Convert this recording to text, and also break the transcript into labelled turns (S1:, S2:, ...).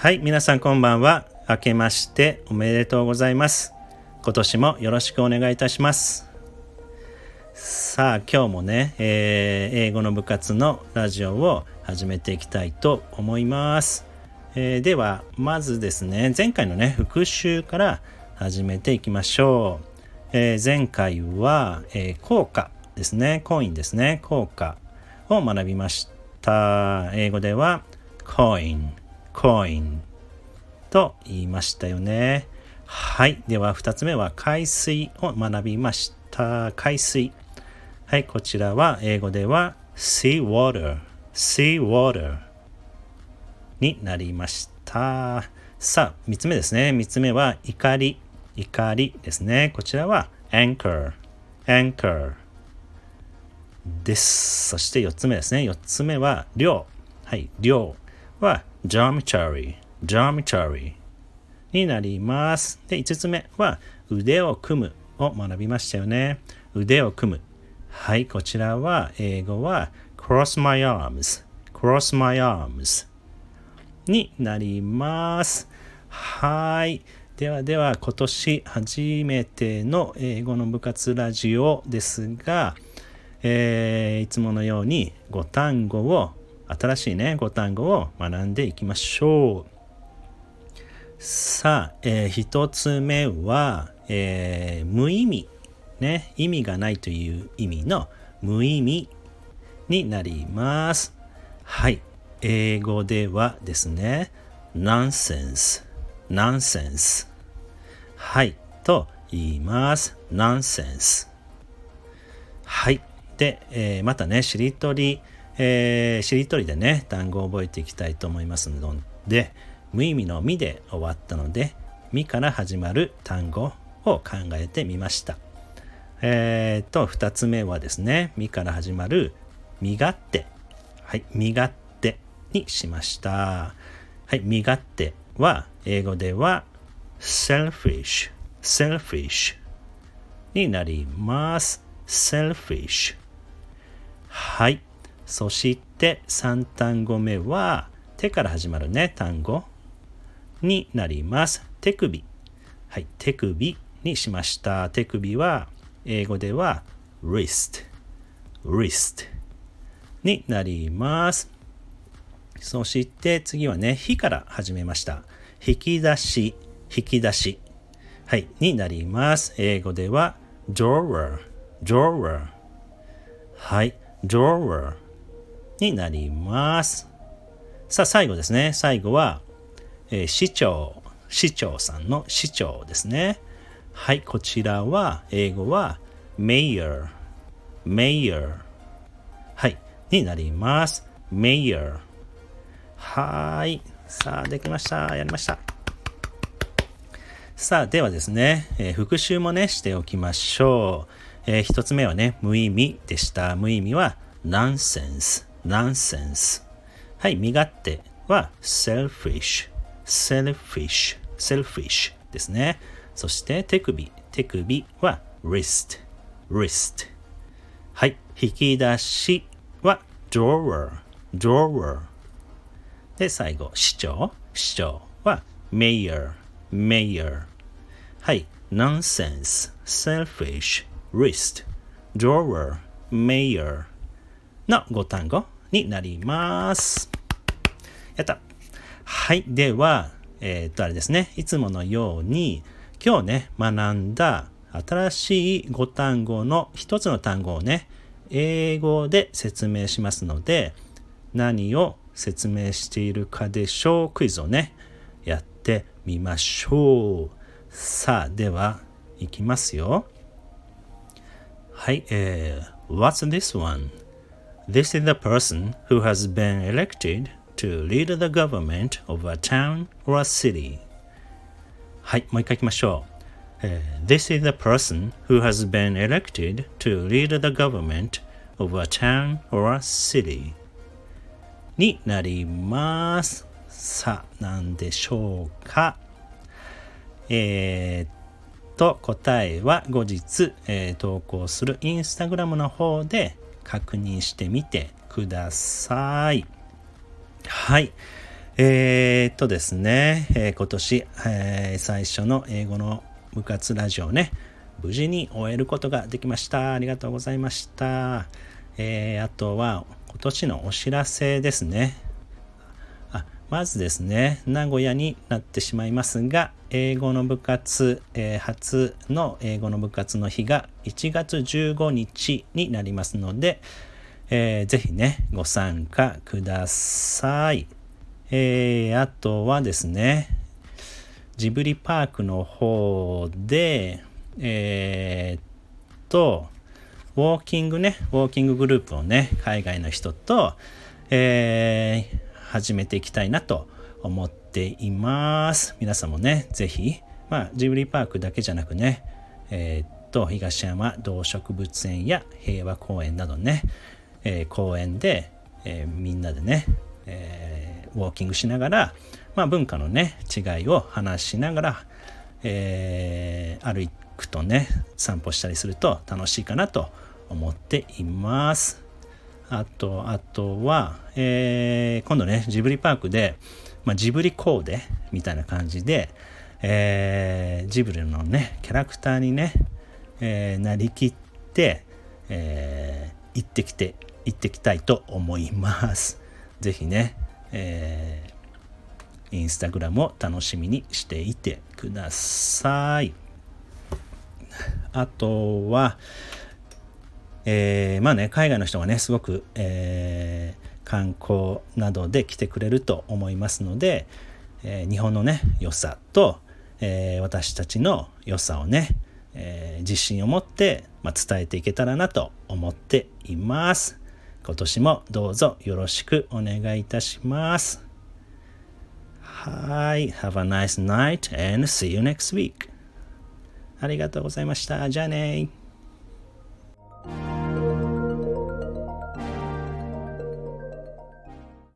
S1: はい、皆さんこんばんは。明けましておめでとうございます。今年もよろしくお願いいたします。さあ、今日もね、えー、英語の部活のラジオを始めていきたいと思います。えー、では、まずですね、前回のね、復習から始めていきましょう。えー、前回は、え効果ですね、コインですね、効果を学びました。英語では、コイン。コインと言いましたよね。はい。では2つ目は海水を学びました。海水。はい。こちらは英語では sea water, sea water になりました。さあ、3つ目ですね。3つ目は怒り。怒りですね。こちらは anchor, anchor です。そして4つ目ですね。4つ目は量。はい。量は dormitory, dormitory になります。で、5つ目は腕を組むを学びましたよね。腕を組む。はい、こちらは英語は cross my arms, cross my arms になります。はい。ではでは今年初めての英語の部活ラジオですが、えー、いつものように5単語を新しいね、5単語を学んでいきましょう。さあ、えー、1つ目は、えー、無意味。ね、意味がないという意味の無意味になります。はい。英語ではですね、nonsense, nonsense。はい。と言います。nonsense。はい。で、えー、またね、しりとり、えー、しりとりでね、単語を覚えていきたいと思いますので、無意味のみで終わったので、みから始まる単語を考えてみました。えー、と、二つ目はですね、みから始まる身勝手。はい、身勝手にしました。はい、身勝手は、英語では selfish, selfish になります。selfish。はい。そして3単語目は手から始まるね単語になります。手首。はい、手首にしました。手首は英語では wrist, wrist になります。そして次はね、火から始めました。引き出し、引き出し。はい、になります。英語では drawer, drawer。はい、drawer になります。さあ、最後ですね。最後は、えー、市長、市長さんの市長ですね。はい、こちらは、英語は、mayor、mayor。はい、になります。mayor。はい。さあ、できました。やりました。さあ、ではですね、えー、復習もね、しておきましょう。えー、一つ目はね、無意味でした。無意味は、nonsense。Nonsense はい、身勝手は selfish selfish selfish ですね。そして手首手首は wrist wrist はい、引き出しは drawer drawer で、最後、市長市長は mayor mayor はい、nonsense selfish wrist drawer mayor の5単語になります。やった。はい。では、えー、っと、あれですね。いつものように、今日ね、学んだ新しい5単語の1つの単語をね、英語で説明しますので、何を説明しているかでしょう？クイズをね、やってみましょう。さあ、では、いきますよ。はい、えー、What's this one? This is the person who has been elected to lead the government of a town or a city. はい、もう一回いきましょう。This is the person who has been elected to lead the government of a town or a city. になります。さあ、何でしょうか。えー、っと、答えは後日、えー、投稿するインスタグラムの方で確認してみてください。はい。えー、っとですね、えー、今年、えー、最初の英語の部活ラジオね、無事に終えることができました。ありがとうございました。えー、あとは今年のお知らせですね。まずですね、名古屋になってしまいますが、英語の部活、えー、初の英語の部活の日が1月15日になりますので、えー、ぜひね、ご参加ください。えー、あとはですね、ジブリパークの方で、えー、っと、ウォーキングね、ウォーキンググループをね、海外の人と、えー、始めていきたいなと思っています。皆さんもね、ぜひ、まあ、ジブリパークだけじゃなくね、えー、っと、東山動植物園や平和公園などね、えー、公園で、えー、みんなでね、え、ウォーキングしながら、まあ、文化のね違いを話しながら、え、歩くとね散歩したりすると楽しいかなと思っています。あとあとは、えー、今度ねジブリパークで、まあ、ジブリコーデみたいな感じで、えー、ジブリのねキャラクターにね、えー、なりきって、えー、行ってきて行ってきたいと思います。ぜひね、えー、インスタグラムを楽しみにしていてください。あとは、えー、まあね、海外の人がね、すごく、えー、観光などで来てくれると思いますので、えー、日本のね、良さと、え、私たちの良さをね、え、自信を持って、まあ、伝えていけたらなと思っています。今年もどうぞよろしくお願いいたします。はい。Have a nice night and see you next week. ありがとうございました。じゃあね